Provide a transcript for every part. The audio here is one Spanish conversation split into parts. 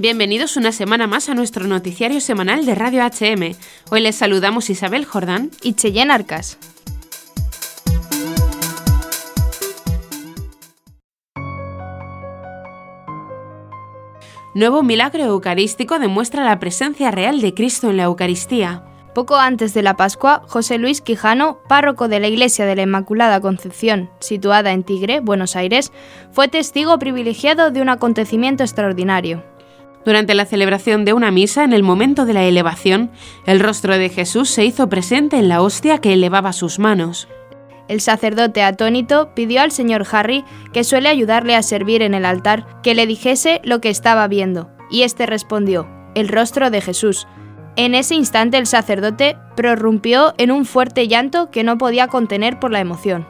Bienvenidos una semana más a nuestro noticiario semanal de Radio HM. Hoy les saludamos Isabel Jordán y Cheyenne Arcas. Nuevo milagro eucarístico demuestra la presencia real de Cristo en la Eucaristía. Poco antes de la Pascua, José Luis Quijano, párroco de la Iglesia de la Inmaculada Concepción, situada en Tigre, Buenos Aires, fue testigo privilegiado de un acontecimiento extraordinario. Durante la celebración de una misa, en el momento de la elevación, el rostro de Jesús se hizo presente en la hostia que elevaba sus manos. El sacerdote atónito pidió al señor Harry, que suele ayudarle a servir en el altar, que le dijese lo que estaba viendo, y éste respondió, el rostro de Jesús. En ese instante el sacerdote prorrumpió en un fuerte llanto que no podía contener por la emoción.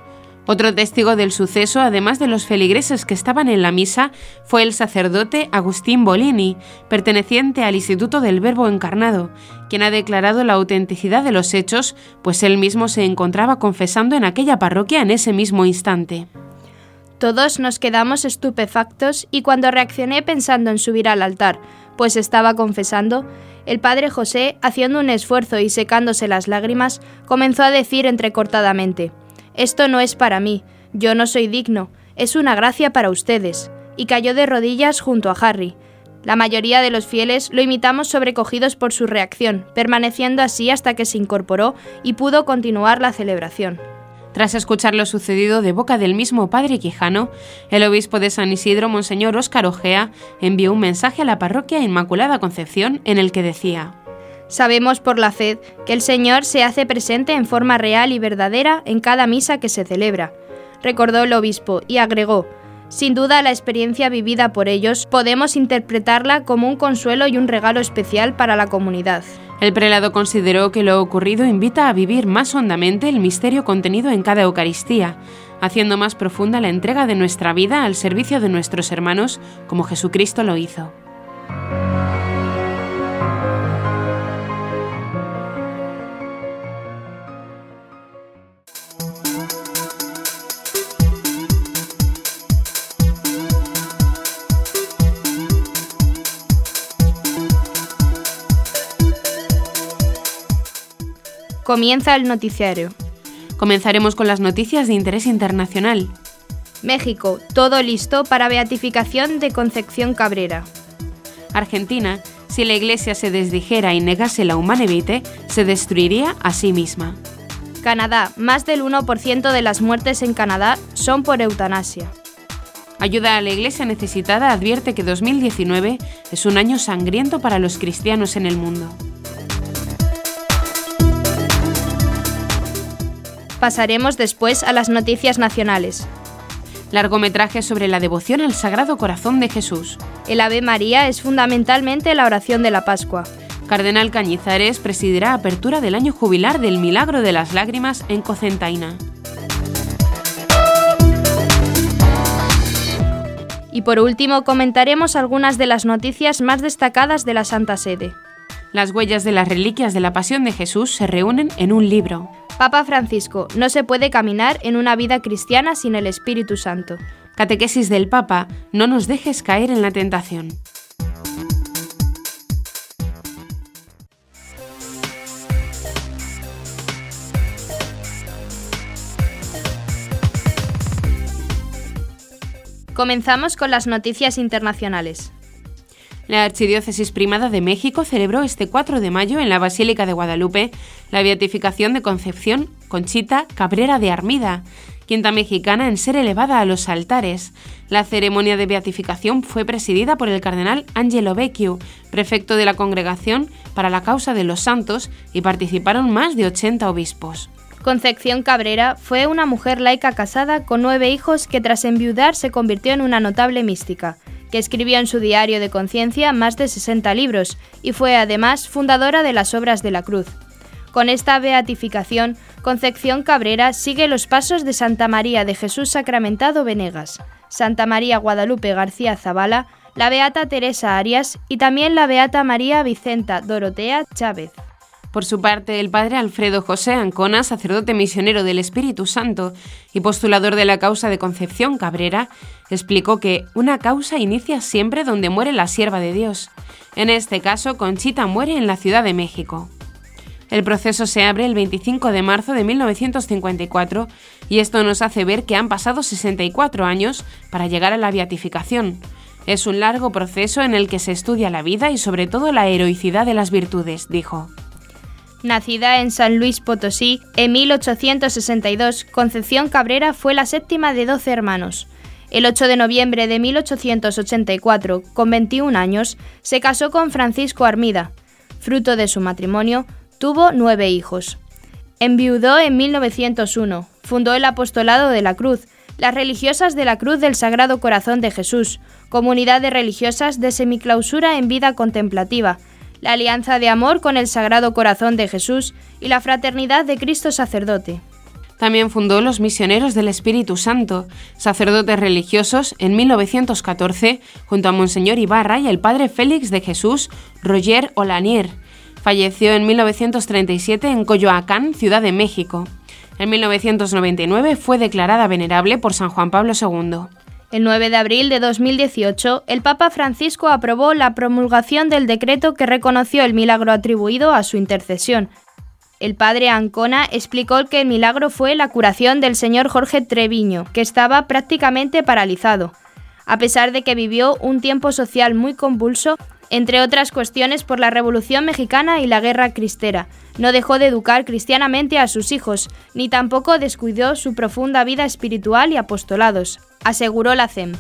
Otro testigo del suceso, además de los feligreses que estaban en la misa, fue el sacerdote Agustín Bolini, perteneciente al Instituto del Verbo Encarnado, quien ha declarado la autenticidad de los hechos, pues él mismo se encontraba confesando en aquella parroquia en ese mismo instante. Todos nos quedamos estupefactos y cuando reaccioné pensando en subir al altar, pues estaba confesando, el padre José, haciendo un esfuerzo y secándose las lágrimas, comenzó a decir entrecortadamente, esto no es para mí, yo no soy digno, es una gracia para ustedes, y cayó de rodillas junto a Harry. La mayoría de los fieles lo imitamos sobrecogidos por su reacción, permaneciendo así hasta que se incorporó y pudo continuar la celebración. Tras escuchar lo sucedido de boca del mismo padre Quijano, el obispo de San Isidro, Monseñor Óscar Ojea, envió un mensaje a la parroquia Inmaculada Concepción en el que decía: Sabemos por la fe que el Señor se hace presente en forma real y verdadera en cada misa que se celebra, recordó el obispo y agregó, sin duda la experiencia vivida por ellos podemos interpretarla como un consuelo y un regalo especial para la comunidad. El prelado consideró que lo ocurrido invita a vivir más hondamente el misterio contenido en cada Eucaristía, haciendo más profunda la entrega de nuestra vida al servicio de nuestros hermanos, como Jesucristo lo hizo. Comienza el noticiario. Comenzaremos con las noticias de interés internacional. México, todo listo para beatificación de Concepción Cabrera. Argentina, si la Iglesia se desdijera y negase la humana vitae, se destruiría a sí misma. Canadá, más del 1% de las muertes en Canadá son por eutanasia. Ayuda a la Iglesia necesitada advierte que 2019 es un año sangriento para los cristianos en el mundo. Pasaremos después a las noticias nacionales. Largometraje sobre la devoción al Sagrado Corazón de Jesús. El Ave María es fundamentalmente la oración de la Pascua. Cardenal Cañizares presidirá apertura del año jubilar del Milagro de las Lágrimas en Cocentaina. Y por último comentaremos algunas de las noticias más destacadas de la Santa Sede. Las huellas de las reliquias de la Pasión de Jesús se reúnen en un libro. Papa Francisco, no se puede caminar en una vida cristiana sin el Espíritu Santo. Catequesis del Papa, no nos dejes caer en la tentación. Comenzamos con las noticias internacionales. La Archidiócesis Primada de México celebró este 4 de mayo en la Basílica de Guadalupe la beatificación de Concepción Conchita Cabrera de Armida, quinta mexicana en ser elevada a los altares. La ceremonia de beatificación fue presidida por el cardenal Angelo Vecchio, prefecto de la Congregación para la Causa de los Santos, y participaron más de 80 obispos. Concepción Cabrera fue una mujer laica casada con nueve hijos que tras enviudar se convirtió en una notable mística que escribió en su diario de conciencia más de 60 libros y fue además fundadora de las Obras de la Cruz. Con esta beatificación, Concepción Cabrera sigue los pasos de Santa María de Jesús Sacramentado Venegas, Santa María Guadalupe García Zavala, la Beata Teresa Arias y también la Beata María Vicenta Dorotea Chávez. Por su parte, el padre Alfredo José Ancona, sacerdote misionero del Espíritu Santo y postulador de la causa de Concepción Cabrera, explicó que una causa inicia siempre donde muere la sierva de Dios. En este caso, Conchita muere en la Ciudad de México. El proceso se abre el 25 de marzo de 1954 y esto nos hace ver que han pasado 64 años para llegar a la beatificación. Es un largo proceso en el que se estudia la vida y sobre todo la heroicidad de las virtudes, dijo. Nacida en San Luis Potosí en 1862, Concepción Cabrera fue la séptima de 12 hermanos. El 8 de noviembre de 1884, con 21 años, se casó con Francisco Armida. Fruto de su matrimonio, tuvo nueve hijos. Enviudó en 1901, fundó el Apostolado de la Cruz, las religiosas de la Cruz del Sagrado Corazón de Jesús, comunidad de religiosas de semiclausura en vida contemplativa, la alianza de amor con el Sagrado Corazón de Jesús y la fraternidad de Cristo sacerdote. También fundó los Misioneros del Espíritu Santo, sacerdotes religiosos, en 1914, junto a Monseñor Ibarra y el Padre Félix de Jesús Roger Olanier. Falleció en 1937 en Coyoacán, Ciudad de México. En 1999 fue declarada venerable por San Juan Pablo II. El 9 de abril de 2018, el Papa Francisco aprobó la promulgación del decreto que reconoció el milagro atribuido a su intercesión. El padre Ancona explicó que el milagro fue la curación del señor Jorge Treviño, que estaba prácticamente paralizado. A pesar de que vivió un tiempo social muy convulso, entre otras cuestiones por la Revolución Mexicana y la Guerra Cristera. No dejó de educar cristianamente a sus hijos, ni tampoco descuidó su profunda vida espiritual y apostolados, aseguró la CEM.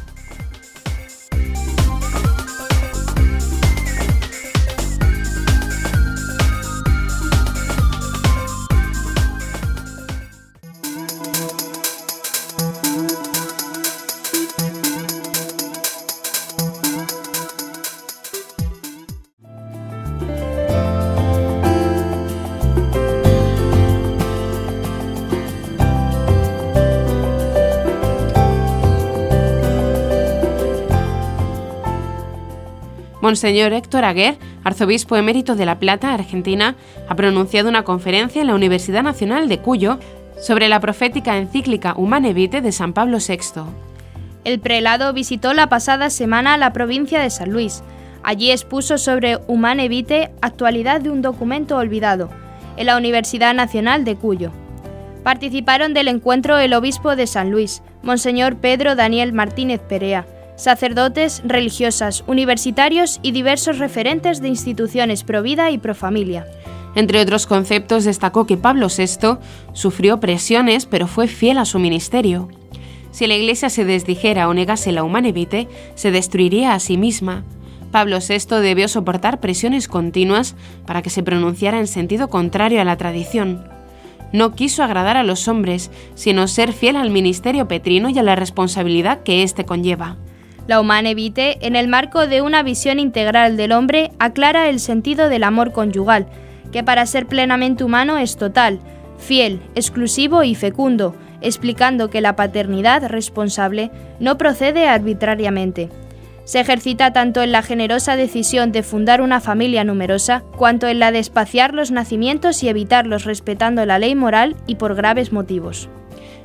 Monseñor Héctor Aguer, arzobispo emérito de La Plata, Argentina, ha pronunciado una conferencia en la Universidad Nacional de Cuyo sobre la profética encíclica Humane Vitae de San Pablo VI. El prelado visitó la pasada semana la provincia de San Luis. Allí expuso sobre Humane Vitae, actualidad de un documento olvidado, en la Universidad Nacional de Cuyo. Participaron del encuentro el obispo de San Luis, Monseñor Pedro Daniel Martínez Perea, sacerdotes, religiosas, universitarios y diversos referentes de instituciones pro vida y pro familia. Entre otros conceptos destacó que Pablo VI sufrió presiones pero fue fiel a su ministerio. Si la Iglesia se desdijera o negase la humana vitae, se destruiría a sí misma. Pablo VI debió soportar presiones continuas para que se pronunciara en sentido contrario a la tradición. No quiso agradar a los hombres, sino ser fiel al ministerio petrino y a la responsabilidad que éste conlleva. La Humane Vitae, en el marco de una visión integral del hombre, aclara el sentido del amor conyugal, que para ser plenamente humano es total, fiel, exclusivo y fecundo, explicando que la paternidad responsable no procede arbitrariamente. Se ejercita tanto en la generosa decisión de fundar una familia numerosa, cuanto en la de espaciar los nacimientos y evitarlos respetando la ley moral y por graves motivos.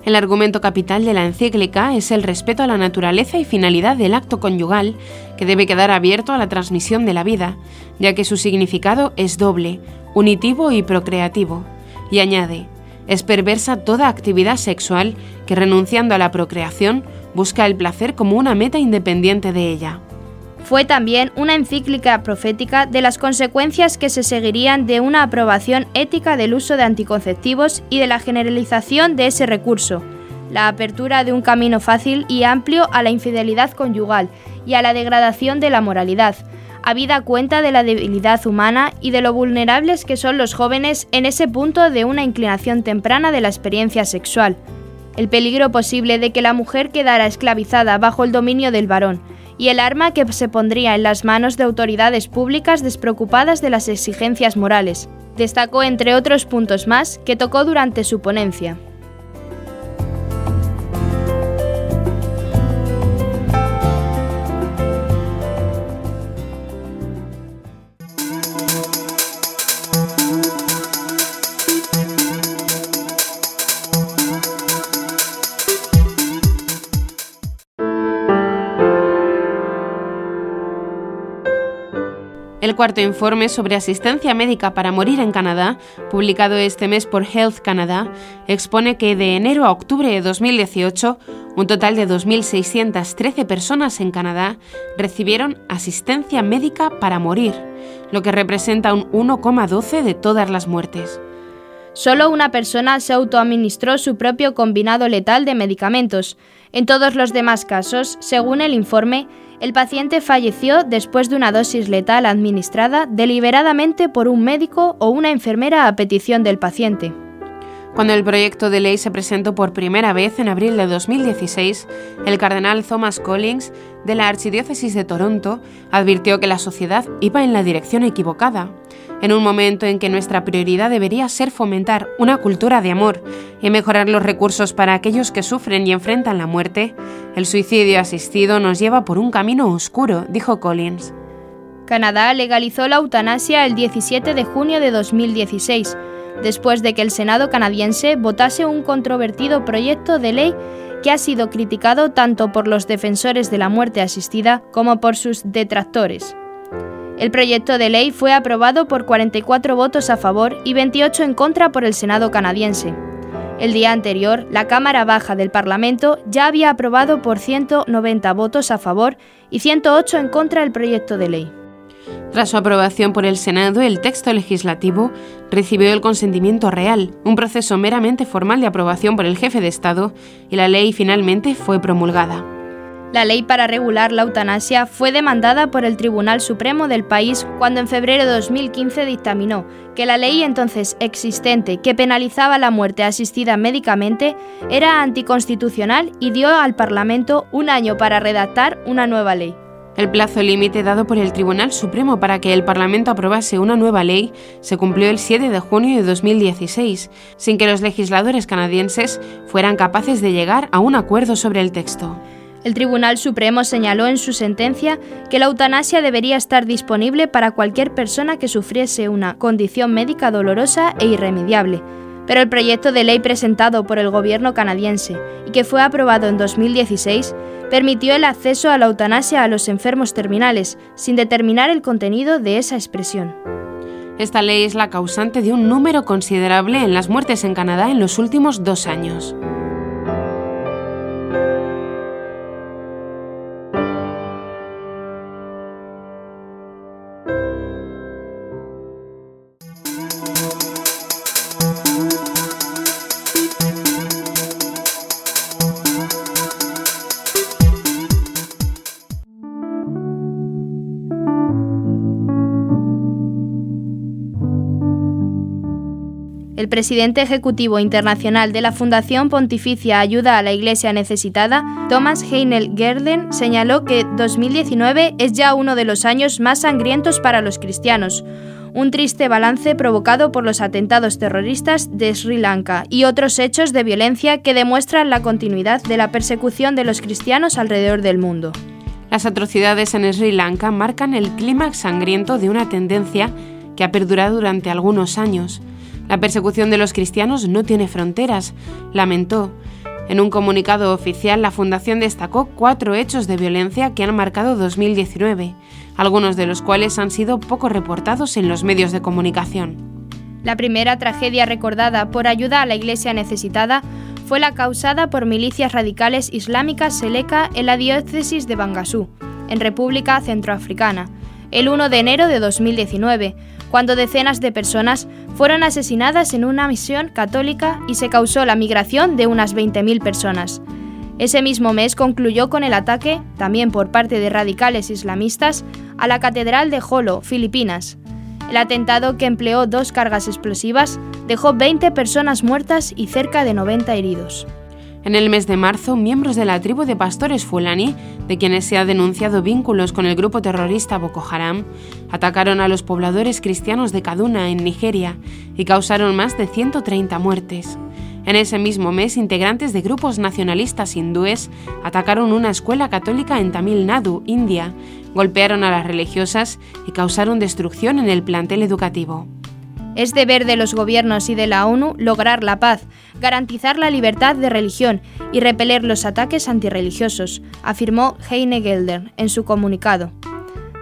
El argumento capital de la encíclica es el respeto a la naturaleza y finalidad del acto conyugal, que debe quedar abierto a la transmisión de la vida, ya que su significado es doble, unitivo y procreativo. Y añade, es perversa toda actividad sexual que renunciando a la procreación busca el placer como una meta independiente de ella. Fue también una encíclica profética de las consecuencias que se seguirían de una aprobación ética del uso de anticonceptivos y de la generalización de ese recurso, la apertura de un camino fácil y amplio a la infidelidad conyugal y a la degradación de la moralidad, habida cuenta de la debilidad humana y de lo vulnerables que son los jóvenes en ese punto de una inclinación temprana de la experiencia sexual, el peligro posible de que la mujer quedara esclavizada bajo el dominio del varón, y el arma que se pondría en las manos de autoridades públicas despreocupadas de las exigencias morales. Destacó, entre otros puntos más, que tocó durante su ponencia. El cuarto informe sobre asistencia médica para morir en Canadá, publicado este mes por Health Canada, expone que de enero a octubre de 2018, un total de 2.613 personas en Canadá recibieron asistencia médica para morir, lo que representa un 1,12 de todas las muertes. Solo una persona se autoadministró su propio combinado letal de medicamentos. En todos los demás casos, según el informe, el paciente falleció después de una dosis letal administrada deliberadamente por un médico o una enfermera a petición del paciente. Cuando el proyecto de ley se presentó por primera vez en abril de 2016, el cardenal Thomas Collins de la Archidiócesis de Toronto advirtió que la sociedad iba en la dirección equivocada, en un momento en que nuestra prioridad debería ser fomentar una cultura de amor y mejorar los recursos para aquellos que sufren y enfrentan la muerte, el suicidio asistido nos lleva por un camino oscuro, dijo Collins. Canadá legalizó la eutanasia el 17 de junio de 2016 después de que el Senado canadiense votase un controvertido proyecto de ley que ha sido criticado tanto por los defensores de la muerte asistida como por sus detractores. El proyecto de ley fue aprobado por 44 votos a favor y 28 en contra por el Senado canadiense. El día anterior, la Cámara Baja del Parlamento ya había aprobado por 190 votos a favor y 108 en contra el proyecto de ley. Tras su aprobación por el Senado, el texto legislativo recibió el consentimiento real, un proceso meramente formal de aprobación por el jefe de Estado, y la ley finalmente fue promulgada. La ley para regular la eutanasia fue demandada por el Tribunal Supremo del país cuando en febrero de 2015 dictaminó que la ley entonces existente que penalizaba la muerte asistida médicamente era anticonstitucional y dio al Parlamento un año para redactar una nueva ley. El plazo límite dado por el Tribunal Supremo para que el Parlamento aprobase una nueva ley se cumplió el 7 de junio de 2016, sin que los legisladores canadienses fueran capaces de llegar a un acuerdo sobre el texto. El Tribunal Supremo señaló en su sentencia que la eutanasia debería estar disponible para cualquier persona que sufriese una condición médica dolorosa e irremediable, pero el proyecto de ley presentado por el gobierno canadiense y que fue aprobado en 2016 permitió el acceso a la eutanasia a los enfermos terminales, sin determinar el contenido de esa expresión. Esta ley es la causante de un número considerable en las muertes en Canadá en los últimos dos años. El presidente ejecutivo internacional de la Fundación Pontificia Ayuda a la Iglesia Necesitada, Thomas Heinel Gerden, señaló que 2019 es ya uno de los años más sangrientos para los cristianos, un triste balance provocado por los atentados terroristas de Sri Lanka y otros hechos de violencia que demuestran la continuidad de la persecución de los cristianos alrededor del mundo. Las atrocidades en Sri Lanka marcan el clímax sangriento de una tendencia que ha perdurado durante algunos años. La persecución de los cristianos no tiene fronteras, lamentó. En un comunicado oficial, la Fundación destacó cuatro hechos de violencia que han marcado 2019, algunos de los cuales han sido poco reportados en los medios de comunicación. La primera tragedia recordada por ayuda a la Iglesia necesitada fue la causada por milicias radicales islámicas Seleka en la diócesis de Bangasú, en República Centroafricana, el 1 de enero de 2019, cuando decenas de personas fueron asesinadas en una misión católica y se causó la migración de unas 20.000 personas. Ese mismo mes concluyó con el ataque, también por parte de radicales islamistas, a la Catedral de Jolo, Filipinas. El atentado, que empleó dos cargas explosivas, dejó 20 personas muertas y cerca de 90 heridos. En el mes de marzo, miembros de la tribu de pastores Fulani, de quienes se ha denunciado vínculos con el grupo terrorista Boko Haram, atacaron a los pobladores cristianos de Kaduna, en Nigeria, y causaron más de 130 muertes. En ese mismo mes, integrantes de grupos nacionalistas hindúes atacaron una escuela católica en Tamil Nadu, India, golpearon a las religiosas y causaron destrucción en el plantel educativo. Es deber de los gobiernos y de la ONU lograr la paz, garantizar la libertad de religión y repeler los ataques antirreligiosos, afirmó Heine Gelder en su comunicado.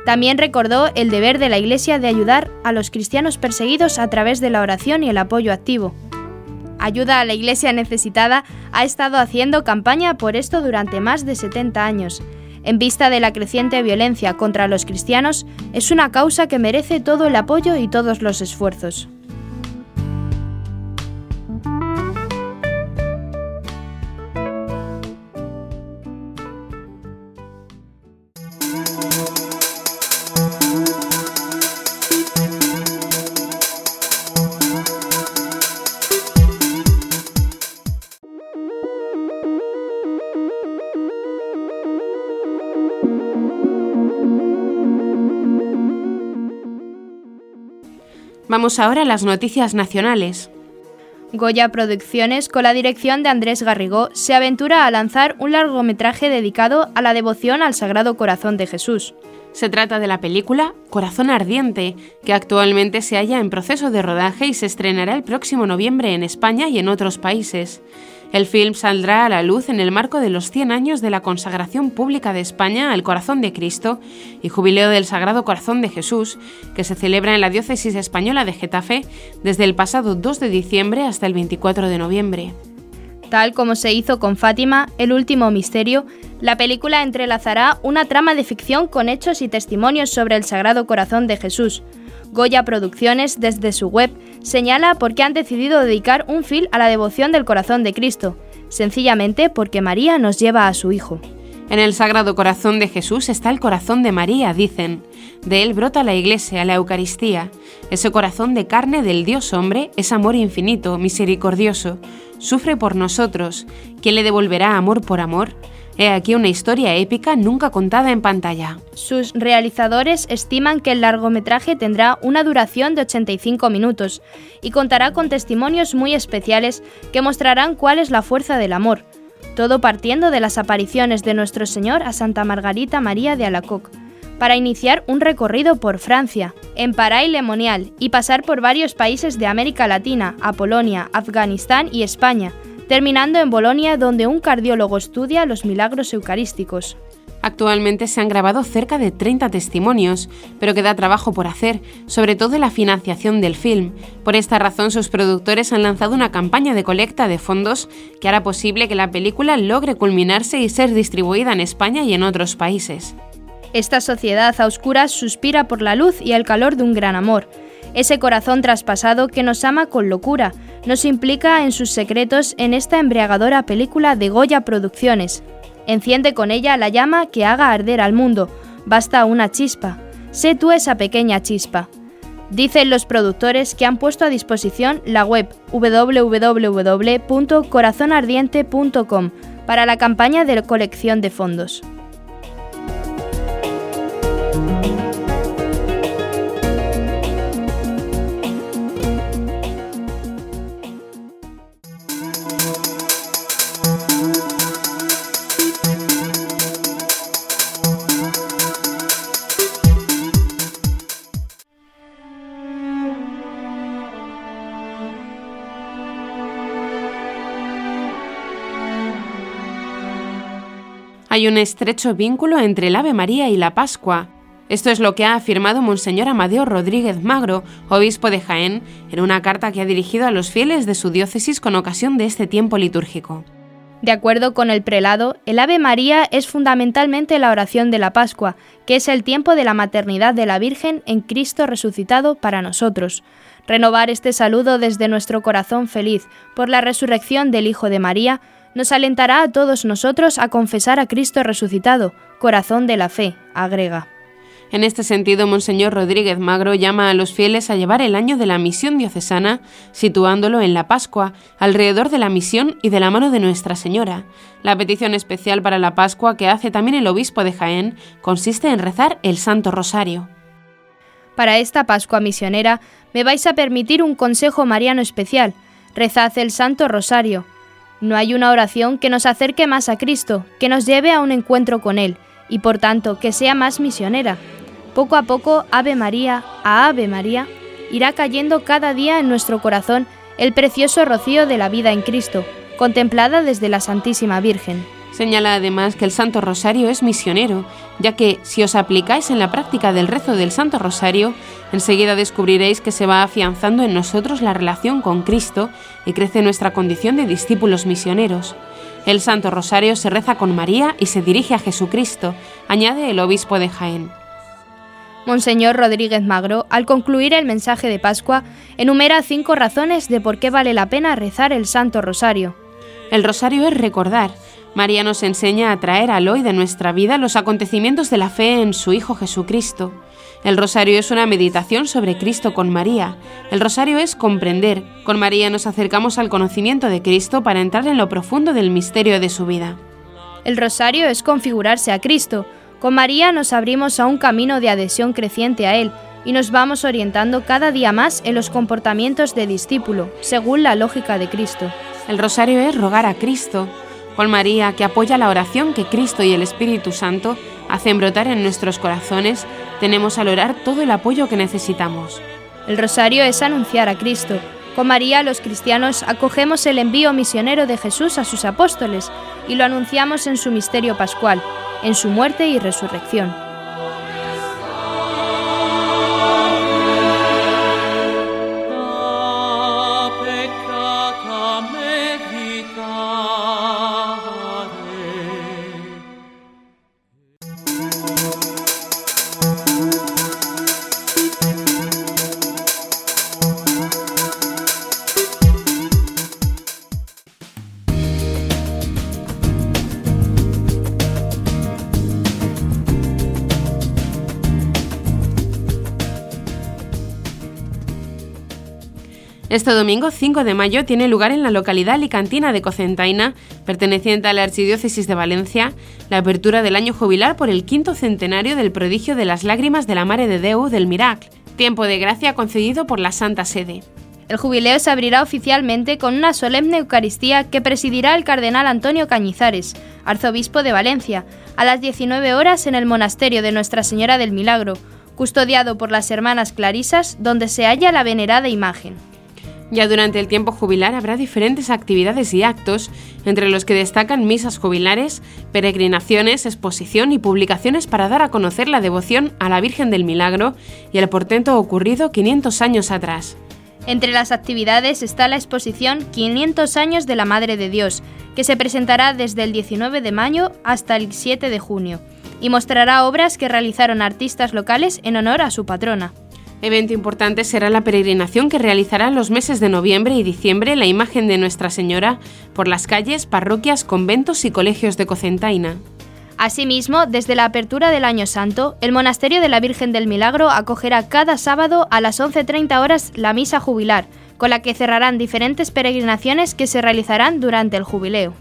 También recordó el deber de la Iglesia de ayudar a los cristianos perseguidos a través de la oración y el apoyo activo. Ayuda a la Iglesia necesitada ha estado haciendo campaña por esto durante más de 70 años. En vista de la creciente violencia contra los cristianos, es una causa que merece todo el apoyo y todos los esfuerzos. Vamos ahora a las noticias nacionales. Goya Producciones, con la dirección de Andrés Garrigó, se aventura a lanzar un largometraje dedicado a la devoción al Sagrado Corazón de Jesús. Se trata de la película Corazón Ardiente, que actualmente se halla en proceso de rodaje y se estrenará el próximo noviembre en España y en otros países. El film saldrá a la luz en el marco de los 100 años de la consagración pública de España al Corazón de Cristo y Jubileo del Sagrado Corazón de Jesús, que se celebra en la diócesis española de Getafe desde el pasado 2 de diciembre hasta el 24 de noviembre. Tal como se hizo con Fátima, El último misterio, la película entrelazará una trama de ficción con hechos y testimonios sobre el Sagrado Corazón de Jesús, Goya Producciones, desde su web, señala por qué han decidido dedicar un film a la devoción del corazón de Cristo, sencillamente porque María nos lleva a su Hijo. En el Sagrado Corazón de Jesús está el corazón de María, dicen. De él brota la Iglesia, la Eucaristía. Ese corazón de carne del Dios hombre es amor infinito, misericordioso. Sufre por nosotros. ¿Quién le devolverá amor por amor? He aquí una historia épica nunca contada en pantalla. Sus realizadores estiman que el largometraje tendrá una duración de 85 minutos y contará con testimonios muy especiales que mostrarán cuál es la fuerza del amor, todo partiendo de las apariciones de nuestro Señor a Santa Margarita María de Alacoc, para iniciar un recorrido por Francia, en Pará y Lemonial, y pasar por varios países de América Latina, a Polonia, Afganistán y España, terminando en Bolonia donde un cardiólogo estudia los milagros eucarísticos. Actualmente se han grabado cerca de 30 testimonios, pero queda trabajo por hacer, sobre todo la financiación del film. Por esta razón, sus productores han lanzado una campaña de colecta de fondos que hará posible que la película logre culminarse y ser distribuida en España y en otros países. Esta sociedad a oscuras suspira por la luz y el calor de un gran amor, ese corazón traspasado que nos ama con locura, nos implica en sus secretos en esta embriagadora película de Goya Producciones. Enciende con ella la llama que haga arder al mundo. Basta una chispa. Sé tú esa pequeña chispa. Dicen los productores que han puesto a disposición la web www.corazonardiente.com para la campaña de colección de fondos. Hay un estrecho vínculo entre el Ave María y la Pascua. Esto es lo que ha afirmado Monseñor Amadeo Rodríguez Magro, obispo de Jaén, en una carta que ha dirigido a los fieles de su diócesis con ocasión de este tiempo litúrgico. De acuerdo con el prelado, el Ave María es fundamentalmente la oración de la Pascua, que es el tiempo de la maternidad de la Virgen en Cristo resucitado para nosotros. Renovar este saludo desde nuestro corazón feliz por la resurrección del Hijo de María nos alentará a todos nosotros a confesar a Cristo resucitado, corazón de la fe, agrega. En este sentido, Monseñor Rodríguez Magro llama a los fieles a llevar el año de la misión diocesana, situándolo en la Pascua, alrededor de la misión y de la mano de Nuestra Señora. La petición especial para la Pascua que hace también el obispo de Jaén consiste en rezar el Santo Rosario. Para esta Pascua misionera, me vais a permitir un consejo mariano especial. Rezad el Santo Rosario, no hay una oración que nos acerque más a Cristo, que nos lleve a un encuentro con Él, y por tanto que sea más misionera. Poco a poco, Ave María, a Ave María, irá cayendo cada día en nuestro corazón el precioso rocío de la vida en Cristo, contemplada desde la Santísima Virgen. Señala además que el Santo Rosario es misionero, ya que si os aplicáis en la práctica del rezo del Santo Rosario, enseguida descubriréis que se va afianzando en nosotros la relación con Cristo y crece nuestra condición de discípulos misioneros. El Santo Rosario se reza con María y se dirige a Jesucristo, añade el obispo de Jaén. Monseñor Rodríguez Magro, al concluir el mensaje de Pascua, enumera cinco razones de por qué vale la pena rezar el Santo Rosario. El rosario es recordar, María nos enseña a traer al hoy de nuestra vida los acontecimientos de la fe en su Hijo Jesucristo. El rosario es una meditación sobre Cristo con María. El rosario es comprender. Con María nos acercamos al conocimiento de Cristo para entrar en lo profundo del misterio de su vida. El rosario es configurarse a Cristo. Con María nos abrimos a un camino de adhesión creciente a Él y nos vamos orientando cada día más en los comportamientos de discípulo, según la lógica de Cristo. El rosario es rogar a Cristo. Con María, que apoya la oración que Cristo y el Espíritu Santo hacen brotar en nuestros corazones, tenemos al orar todo el apoyo que necesitamos. El rosario es anunciar a Cristo. Con María los cristianos acogemos el envío misionero de Jesús a sus apóstoles y lo anunciamos en su misterio pascual, en su muerte y resurrección. Este domingo 5 de mayo tiene lugar en la localidad alicantina de Cocentaina, perteneciente a la Archidiócesis de Valencia, la apertura del año jubilar por el quinto centenario del prodigio de las lágrimas de la Mare de Deu del Miracle, tiempo de gracia concedido por la Santa Sede. El jubileo se abrirá oficialmente con una solemne Eucaristía que presidirá el cardenal Antonio Cañizares, arzobispo de Valencia, a las 19 horas en el monasterio de Nuestra Señora del Milagro, custodiado por las hermanas Clarisas, donde se halla la venerada imagen. Ya durante el tiempo jubilar habrá diferentes actividades y actos, entre los que destacan misas jubilares, peregrinaciones, exposición y publicaciones para dar a conocer la devoción a la Virgen del Milagro y el portento ocurrido 500 años atrás. Entre las actividades está la exposición 500 años de la Madre de Dios, que se presentará desde el 19 de mayo hasta el 7 de junio, y mostrará obras que realizaron artistas locales en honor a su patrona. Evento importante será la peregrinación que realizará en los meses de noviembre y diciembre la imagen de Nuestra Señora por las calles, parroquias, conventos y colegios de Cocentaina. Asimismo, desde la apertura del Año Santo, el Monasterio de la Virgen del Milagro acogerá cada sábado a las 11.30 horas la misa jubilar, con la que cerrarán diferentes peregrinaciones que se realizarán durante el jubileo.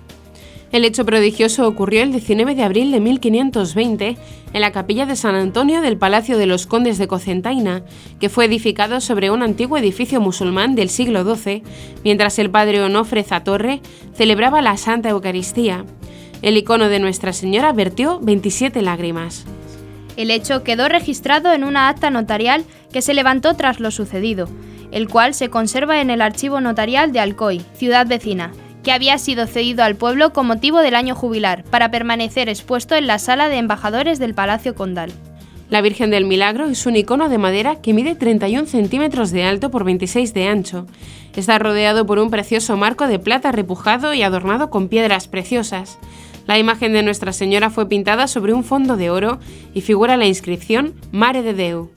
El hecho prodigioso ocurrió el 19 de abril de 1520 en la capilla de San Antonio del Palacio de los Condes de Cocentaina, que fue edificado sobre un antiguo edificio musulmán del siglo XII, mientras el padre Onofre Zatorre celebraba la Santa Eucaristía. El icono de Nuestra Señora vertió 27 lágrimas. El hecho quedó registrado en una acta notarial que se levantó tras lo sucedido, el cual se conserva en el archivo notarial de Alcoy, ciudad vecina, que había sido cedido al pueblo con motivo del año jubilar, para permanecer expuesto en la sala de embajadores del Palacio Condal. La Virgen del Milagro es un icono de madera que mide 31 centímetros de alto por 26 de ancho. Está rodeado por un precioso marco de plata repujado y adornado con piedras preciosas. La imagen de Nuestra Señora fue pintada sobre un fondo de oro y figura la inscripción Mare de Deu.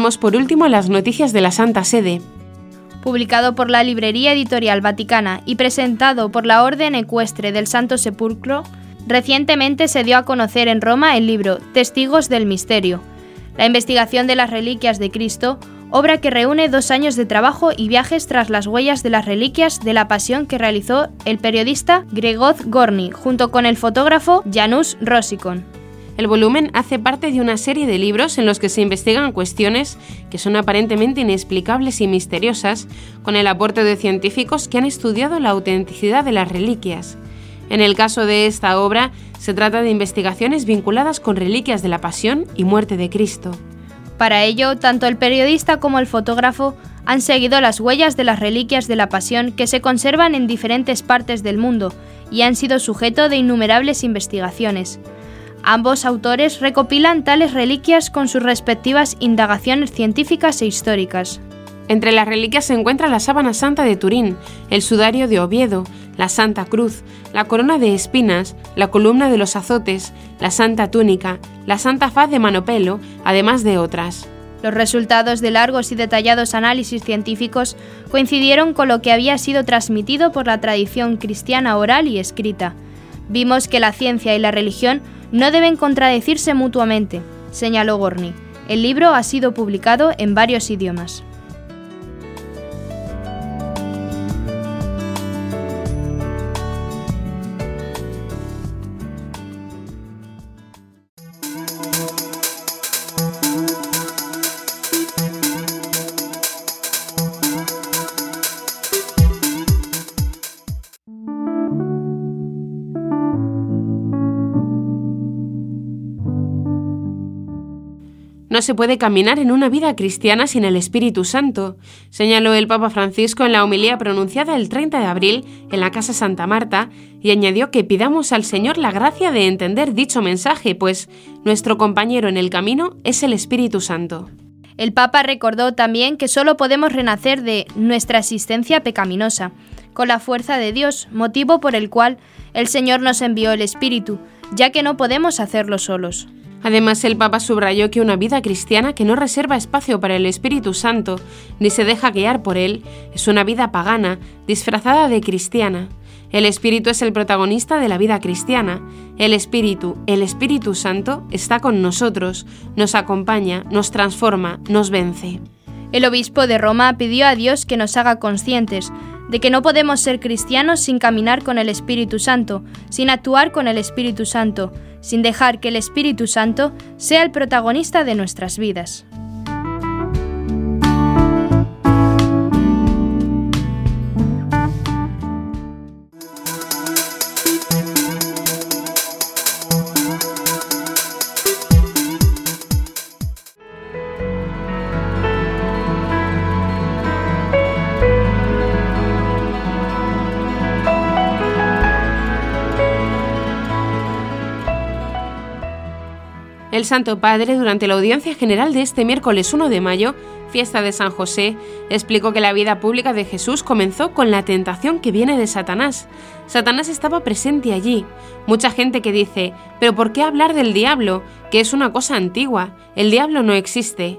Por último las noticias de la Santa Sede. Publicado por la Librería Editorial Vaticana y presentado por la Orden Ecuestre del Santo Sepulcro, recientemente se dio a conocer en Roma el libro Testigos del Misterio, la investigación de las reliquias de Cristo, obra que reúne dos años de trabajo y viajes tras las huellas de las reliquias de la pasión que realizó el periodista Gregor Gorny junto con el fotógrafo Janusz Rosikon. El volumen hace parte de una serie de libros en los que se investigan cuestiones que son aparentemente inexplicables y misteriosas, con el aporte de científicos que han estudiado la autenticidad de las reliquias. En el caso de esta obra, se trata de investigaciones vinculadas con reliquias de la pasión y muerte de Cristo. Para ello, tanto el periodista como el fotógrafo han seguido las huellas de las reliquias de la Pasión que se conservan en diferentes partes del mundo y han sido sujeto de innumerables investigaciones. Ambos autores recopilan tales reliquias con sus respectivas indagaciones científicas e históricas. Entre las reliquias se encuentra la sábana santa de Turín, el sudario de Oviedo, la Santa Cruz, la corona de espinas, la columna de los azotes, la Santa Túnica, la Santa Faz de Manopelo, además de otras. Los resultados de largos y detallados análisis científicos coincidieron con lo que había sido transmitido por la tradición cristiana oral y escrita. Vimos que la ciencia y la religión no deben contradecirse mutuamente, señaló Gorny. El libro ha sido publicado en varios idiomas. No se puede caminar en una vida cristiana sin el Espíritu Santo, señaló el Papa Francisco en la homilía pronunciada el 30 de abril en la Casa Santa Marta y añadió que pidamos al Señor la gracia de entender dicho mensaje, pues nuestro compañero en el camino es el Espíritu Santo. El Papa recordó también que solo podemos renacer de nuestra existencia pecaminosa, con la fuerza de Dios, motivo por el cual el Señor nos envió el Espíritu, ya que no podemos hacerlo solos. Además, el Papa subrayó que una vida cristiana que no reserva espacio para el Espíritu Santo ni se deja guiar por él es una vida pagana, disfrazada de cristiana. El Espíritu es el protagonista de la vida cristiana. El Espíritu, el Espíritu Santo, está con nosotros, nos acompaña, nos transforma, nos vence. El obispo de Roma pidió a Dios que nos haga conscientes de que no podemos ser cristianos sin caminar con el Espíritu Santo, sin actuar con el Espíritu Santo, sin dejar que el Espíritu Santo sea el protagonista de nuestras vidas. El Santo Padre, durante la audiencia general de este miércoles 1 de mayo, fiesta de San José, explicó que la vida pública de Jesús comenzó con la tentación que viene de Satanás. Satanás estaba presente allí. Mucha gente que dice, pero ¿por qué hablar del diablo? Que es una cosa antigua. El diablo no existe.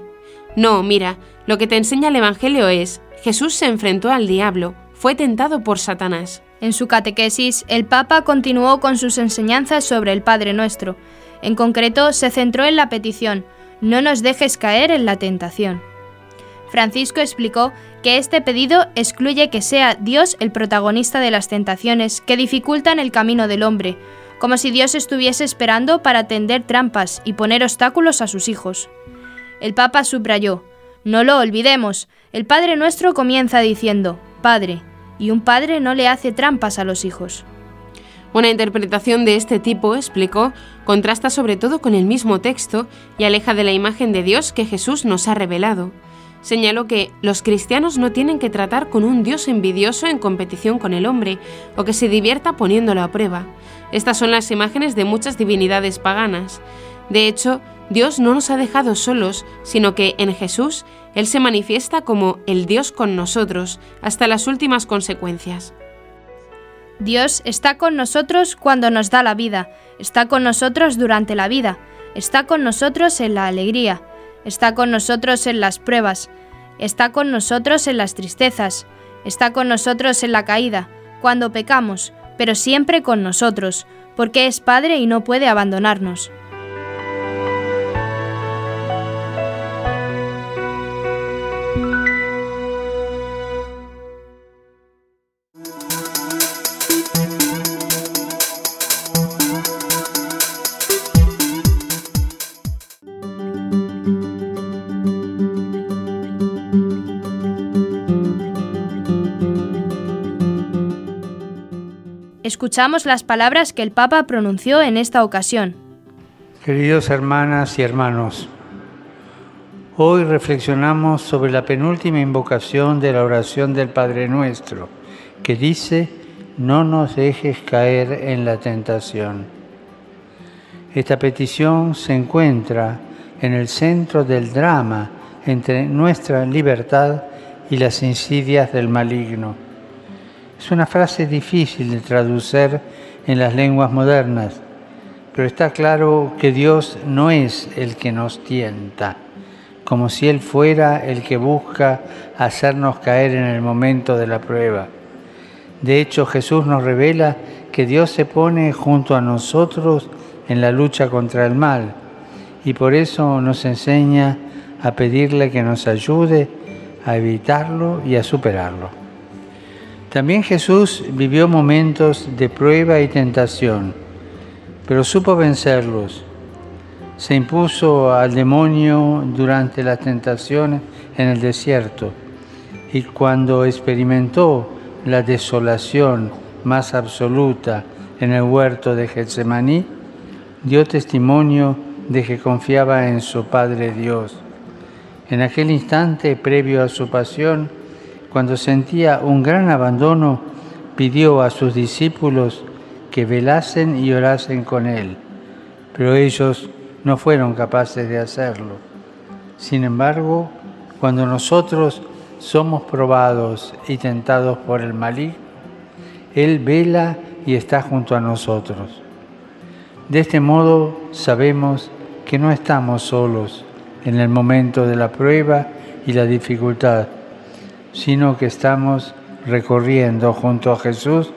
No, mira, lo que te enseña el Evangelio es, Jesús se enfrentó al diablo, fue tentado por Satanás. En su catequesis, el Papa continuó con sus enseñanzas sobre el Padre Nuestro. En concreto, se centró en la petición, no nos dejes caer en la tentación. Francisco explicó que este pedido excluye que sea Dios el protagonista de las tentaciones que dificultan el camino del hombre, como si Dios estuviese esperando para tender trampas y poner obstáculos a sus hijos. El Papa subrayó, no lo olvidemos, el Padre nuestro comienza diciendo, Padre, y un padre no le hace trampas a los hijos. Una interpretación de este tipo, explicó, contrasta sobre todo con el mismo texto y aleja de la imagen de Dios que Jesús nos ha revelado. Señaló que los cristianos no tienen que tratar con un Dios envidioso en competición con el hombre o que se divierta poniéndolo a prueba. Estas son las imágenes de muchas divinidades paganas. De hecho, Dios no nos ha dejado solos, sino que en Jesús Él se manifiesta como el Dios con nosotros hasta las últimas consecuencias. Dios está con nosotros cuando nos da la vida, está con nosotros durante la vida, está con nosotros en la alegría, está con nosotros en las pruebas, está con nosotros en las tristezas, está con nosotros en la caída, cuando pecamos, pero siempre con nosotros, porque es Padre y no puede abandonarnos. Escuchamos las palabras que el Papa pronunció en esta ocasión. Queridos hermanas y hermanos, hoy reflexionamos sobre la penúltima invocación de la oración del Padre Nuestro, que dice, no nos dejes caer en la tentación. Esta petición se encuentra en el centro del drama entre nuestra libertad y las insidias del maligno. Es una frase difícil de traducir en las lenguas modernas, pero está claro que Dios no es el que nos tienta, como si Él fuera el que busca hacernos caer en el momento de la prueba. De hecho, Jesús nos revela que Dios se pone junto a nosotros en la lucha contra el mal y por eso nos enseña a pedirle que nos ayude a evitarlo y a superarlo. También Jesús vivió momentos de prueba y tentación, pero supo vencerlos. Se impuso al demonio durante las tentaciones en el desierto y cuando experimentó la desolación más absoluta en el huerto de Getsemaní, dio testimonio de que confiaba en su Padre Dios. En aquel instante previo a su pasión, cuando sentía un gran abandono, pidió a sus discípulos que velasen y orasen con él, pero ellos no fueron capaces de hacerlo. Sin embargo, cuando nosotros somos probados y tentados por el maligno, Él vela y está junto a nosotros. De este modo sabemos que no estamos solos en el momento de la prueba y la dificultad, sino que estamos recorriendo junto a Jesús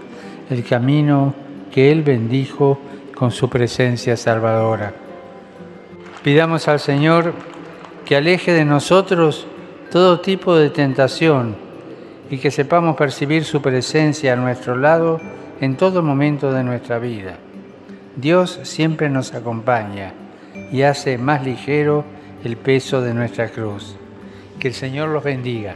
el camino que Él bendijo con su presencia salvadora. Pidamos al Señor que aleje de nosotros todo tipo de tentación y que sepamos percibir su presencia a nuestro lado en todo momento de nuestra vida. Dios siempre nos acompaña y hace más ligero el peso de nuestra cruz. Que el Señor los bendiga.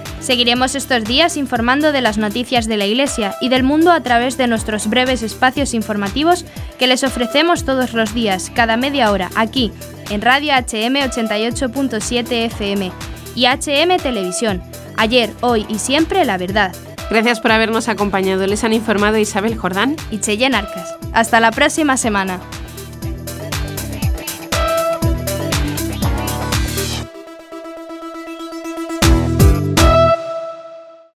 Seguiremos estos días informando de las noticias de la Iglesia y del mundo a través de nuestros breves espacios informativos que les ofrecemos todos los días, cada media hora, aquí, en Radio HM 88.7 FM y HM Televisión. Ayer, hoy y siempre la verdad. Gracias por habernos acompañado. Les han informado Isabel Jordán y Cheyenne Arcas. Hasta la próxima semana.